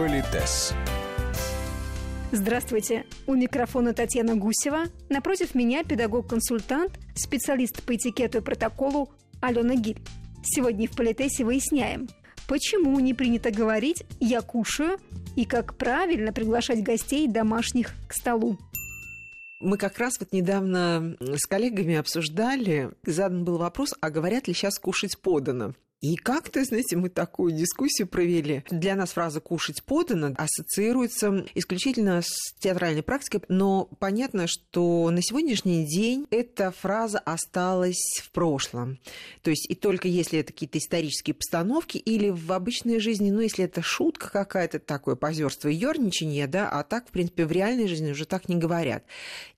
Политес. Здравствуйте. У микрофона Татьяна Гусева. Напротив меня педагог-консультант, специалист по этикету и протоколу Алена Гиль. Сегодня в Политесе выясняем, почему не принято говорить «я кушаю» и как правильно приглашать гостей домашних к столу. Мы как раз вот недавно с коллегами обсуждали, задан был вопрос, а говорят ли сейчас кушать подано? И как-то, знаете, мы такую дискуссию провели. Для нас фраза «кушать подано» ассоциируется исключительно с театральной практикой, но понятно, что на сегодняшний день эта фраза осталась в прошлом. То есть и только если это какие-то исторические постановки или в обычной жизни, ну, если это шутка какая-то, такое позерство и ерничание, да, а так, в принципе, в реальной жизни уже так не говорят.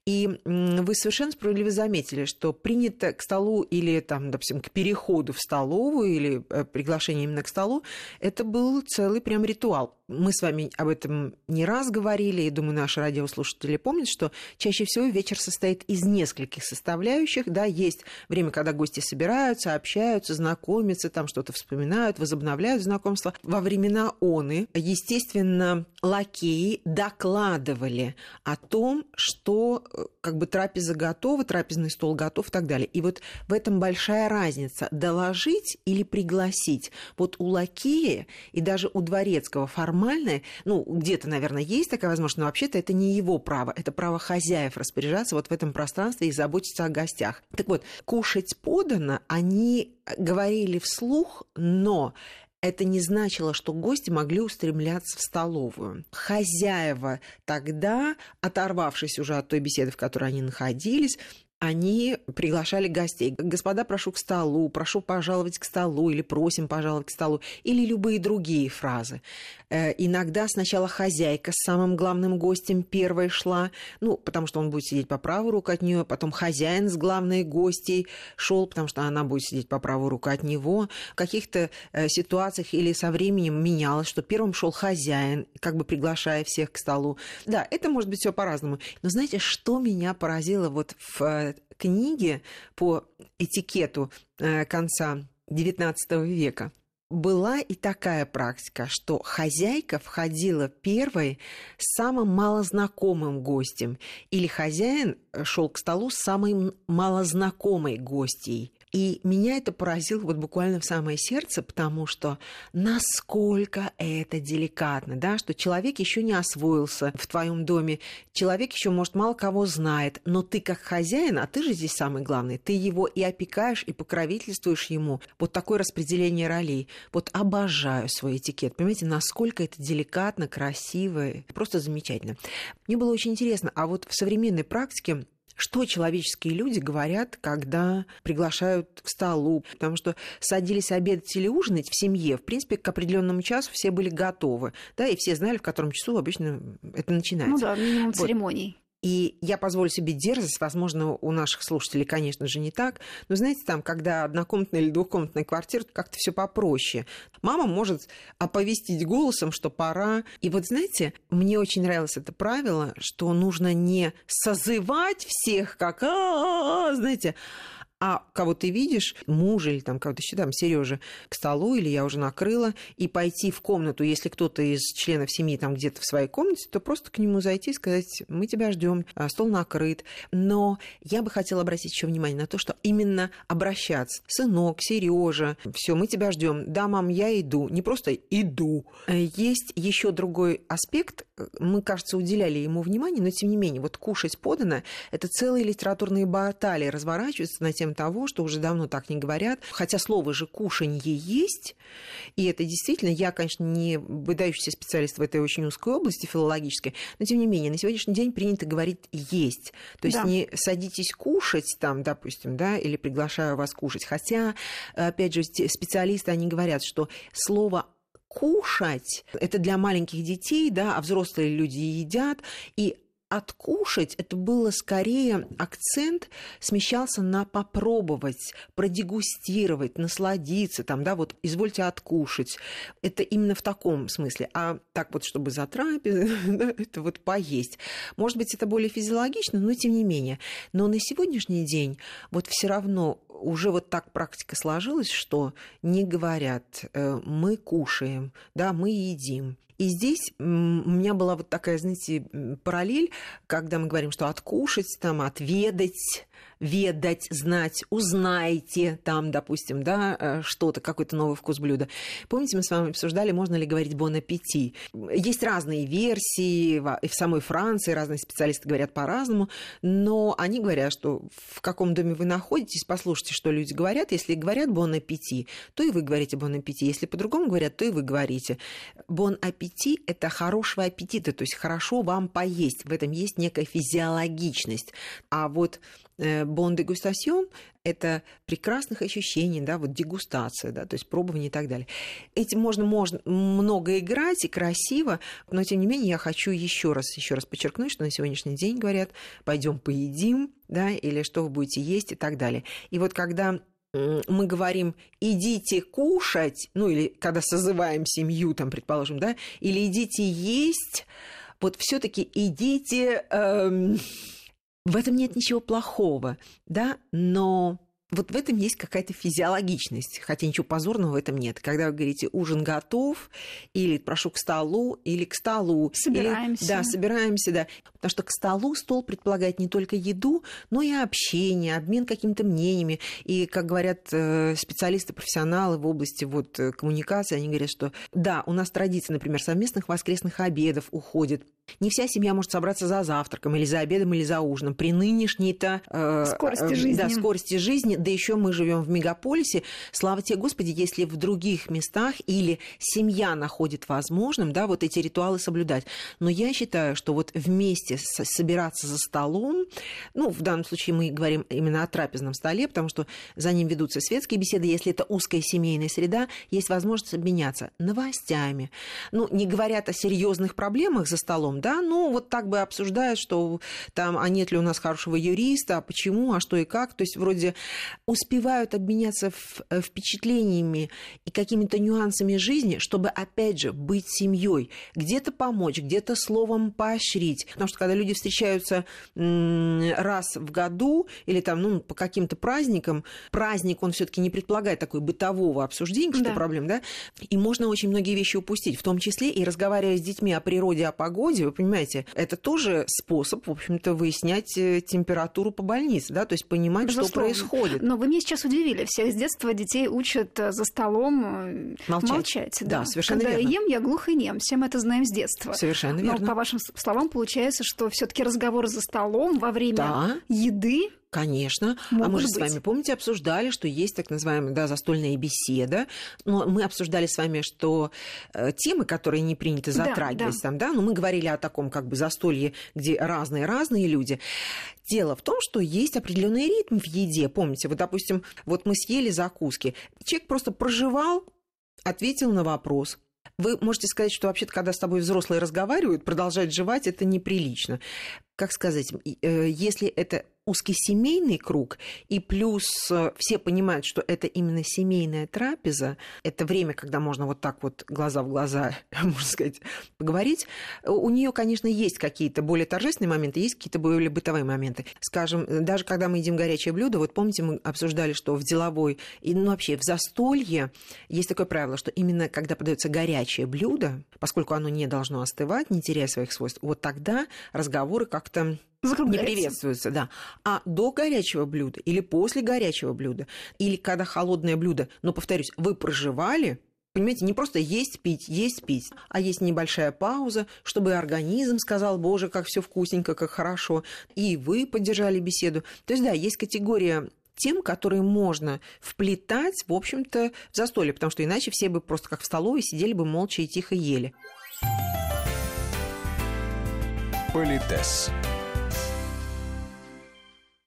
И вы совершенно справедливо заметили, что принято к столу или, там, допустим, к переходу в столовую или э, приглашение именно к столу, это был целый прям ритуал. Мы с вами об этом не раз говорили, и думаю, наши радиослушатели помнят, что чаще всего вечер состоит из нескольких составляющих. Да, есть время, когда гости собираются, общаются, знакомятся, там что-то вспоминают, возобновляют знакомство. Во времена оны, естественно, лакеи докладывали о том, что э, как бы трапеза готова, трапезный стол готов и так далее. И вот в этом большая разница. Доложить или пригласить. Вот у лакея и даже у дворецкого формальное, ну, где-то, наверное, есть такая возможность, но вообще-то это не его право. Это право хозяев распоряжаться вот в этом пространстве и заботиться о гостях. Так вот, кушать подано, они говорили вслух, но это не значило, что гости могли устремляться в столовую. Хозяева тогда, оторвавшись уже от той беседы, в которой они находились, они приглашали гостей. Господа, прошу к столу, прошу пожаловать к столу, или просим пожаловать к столу, или любые другие фразы. Э, иногда сначала хозяйка с самым главным гостем первой шла, ну, потому что он будет сидеть по правую руку от нее, потом хозяин с главной гостей шел, потому что она будет сидеть по правую руку от него. В каких-то э, ситуациях или со временем менялось, что первым шел хозяин, как бы приглашая всех к столу. Да, это может быть все по-разному. Но знаете, что меня поразило вот в э, книги по этикету э, конца XIX века была и такая практика, что хозяйка входила первой с самым малознакомым гостем, или хозяин э, шел к столу с самой малознакомой гостьей. И меня это поразило вот буквально в самое сердце, потому что насколько это деликатно, да, что человек еще не освоился в твоем доме, человек еще, может, мало кого знает, но ты как хозяин, а ты же здесь самый главный, ты его и опекаешь, и покровительствуешь ему. Вот такое распределение ролей. Вот обожаю свой этикет. Понимаете, насколько это деликатно, красиво, просто замечательно. Мне было очень интересно, а вот в современной практике что человеческие люди говорят, когда приглашают к столу. Потому что садились обедать или ужинать в семье, в принципе, к определенному часу все были готовы. Да, и все знали, в котором часу обычно это начинается. Ну да, минимум вот. церемоний. И я позволю себе дерзость, возможно, у наших слушателей, конечно же, не так, но знаете, там, когда однокомнатная или двухкомнатная квартира, как-то все попроще. Мама может оповестить голосом, что пора. И вот, знаете, мне очень нравилось это правило, что нужно не созывать всех, как, знаете, а кого ты видишь, мужа или там кого-то еще, там, Сережа, к столу, или я уже накрыла, и пойти в комнату, если кто-то из членов семьи там где-то в своей комнате, то просто к нему зайти и сказать, мы тебя ждем, а, стол накрыт. Но я бы хотела обратить еще внимание на то, что именно обращаться. Сынок, Сережа, все, мы тебя ждем. Да, мам, я иду. Не просто иду. Есть еще другой аспект. Мы, кажется, уделяли ему внимание, но тем не менее, вот кушать подано, это целые литературные баталии разворачиваются на того, что уже давно так не говорят. Хотя слово же «кушанье» есть, и это действительно, я, конечно, не выдающийся специалист в этой очень узкой области филологической, но тем не менее, на сегодняшний день принято говорить «есть». То есть да. не садитесь кушать там, допустим, да, или приглашаю вас кушать. Хотя, опять же, специалисты, они говорят, что слово кушать это для маленьких детей, да, а взрослые люди едят, и откушать это было скорее акцент смещался на попробовать, продегустировать, насладиться, там, да, вот извольте откушать. Это именно в таком смысле. А так вот, чтобы за да, это вот поесть. Может быть, это более физиологично, но тем не менее. Но на сегодняшний день вот все равно уже вот так практика сложилась, что не говорят, э, мы кушаем, да, мы едим. И здесь у меня была вот такая, знаете, параллель, когда мы говорим, что откушать, там, отведать, ведать, знать, узнайте там, допустим, да, э, что-то, какой-то новый вкус блюда. Помните, мы с вами обсуждали, можно ли говорить «бон аппети». Есть разные версии, и в самой Франции разные специалисты говорят по-разному, но они говорят, что в каком доме вы находитесь, послушайте, что люди говорят. Если говорят «бон аппети», то и вы говорите «бон аппети». Если по-другому говорят, то и вы говорите. «Бон аппети» — это хорошего аппетита, то есть хорошо вам поесть. В этом есть некая физиологичность. А вот бон дегустасьон – это прекрасных ощущений, да, вот дегустация, да, то есть пробование и так далее. Этим можно, можно много играть и красиво, но тем не менее я хочу еще раз, еще раз подчеркнуть, что на сегодняшний день говорят, пойдем поедим, да, или что вы будете есть и так далее. И вот когда мы говорим идите кушать, ну или когда созываем семью, там, предположим, да, или идите есть, вот все-таки идите эм, в этом нет ничего плохого, да, но вот в этом есть какая-то физиологичность, хотя ничего позорного в этом нет. Когда вы говорите ужин готов, или прошу к столу, или к столу. Собираемся. Или, да, собираемся, да. Потому что к столу стол предполагает не только еду, но и общение, обмен какими-то мнениями. И, как говорят э, специалисты, профессионалы в области вот, э, коммуникации, они говорят, что да, у нас традиция, например, совместных воскресных обедов уходит не вся семья может собраться за завтраком или за обедом или за ужином. При нынешней-то э, скорости, э, жизни. Да, скорости жизни, да еще мы живем в мегаполисе. Слава тебе, Господи, если в других местах или семья находит возможным, да, вот эти ритуалы соблюдать. Но я считаю, что вот вместе собираться за столом, ну, в данном случае мы говорим именно о трапезном столе, потому что за ним ведутся светские беседы. Если это узкая семейная среда, есть возможность обменяться новостями. Ну, не говорят о серьезных проблемах за столом, да, ну вот так бы обсуждают, что там, а нет ли у нас хорошего юриста, а почему, а что и как, то есть вроде успевают обменяться э, впечатлениями и какими-то нюансами жизни, чтобы, опять же, быть семьей, где-то помочь, где-то словом поощрить, потому что когда люди встречаются раз в году или там, ну, по каким-то праздникам, праздник, он все таки не предполагает такой бытового обсуждения, что да. проблем, да, и можно очень многие вещи упустить, в том числе и разговаривая с детьми о природе, о погоде, вы понимаете, это тоже способ, в общем-то, выяснять э, температуру по больнице, да, то есть понимать, Безусловно. что происходит. Но вы меня сейчас удивили. Всех с детства детей учат э, за столом э, молчать. молчать да. да, совершенно Когда верно. я ем, я глух и нем. Все мы это знаем с детства. Совершенно верно. Но по вашим словам получается, что все таки разговор за столом во время да. еды Конечно. Могут а мы же быть. с вами, помните, обсуждали, что есть так называемая да, застольная беседа. Но мы обсуждали с вами, что э, темы, которые не принято затрагивать, да, да. там, да, но мы говорили о таком как бы застолье, где разные-разные люди. Дело в том, что есть определенный ритм в еде. Помните, вот, допустим, вот мы съели закуски. Человек просто проживал, ответил на вопрос, вы можете сказать, что вообще-то, когда с тобой взрослые разговаривают, продолжать жевать это неприлично. Как сказать, э, если это узкий семейный круг, и плюс э, все понимают, что это именно семейная трапеза, это время, когда можно вот так вот глаза в глаза, можно сказать, поговорить, у нее, конечно, есть какие-то более торжественные моменты, есть какие-то более бытовые моменты. Скажем, даже когда мы едим горячее блюдо, вот помните, мы обсуждали, что в деловой, и ну, вообще в застолье есть такое правило, что именно когда подается горячее блюдо, поскольку оно не должно остывать, не теряя своих свойств, вот тогда разговоры как-то не приветствуется, да. А до горячего блюда или после горячего блюда, или когда холодное блюдо, но, повторюсь, вы проживали, Понимаете, не просто есть, пить, есть, пить, а есть небольшая пауза, чтобы организм сказал, боже, как все вкусненько, как хорошо, и вы поддержали беседу. То есть, да, есть категория тем, которые можно вплетать, в общем-то, в застолье, потому что иначе все бы просто как в столовой сидели бы молча и тихо ели. Политес.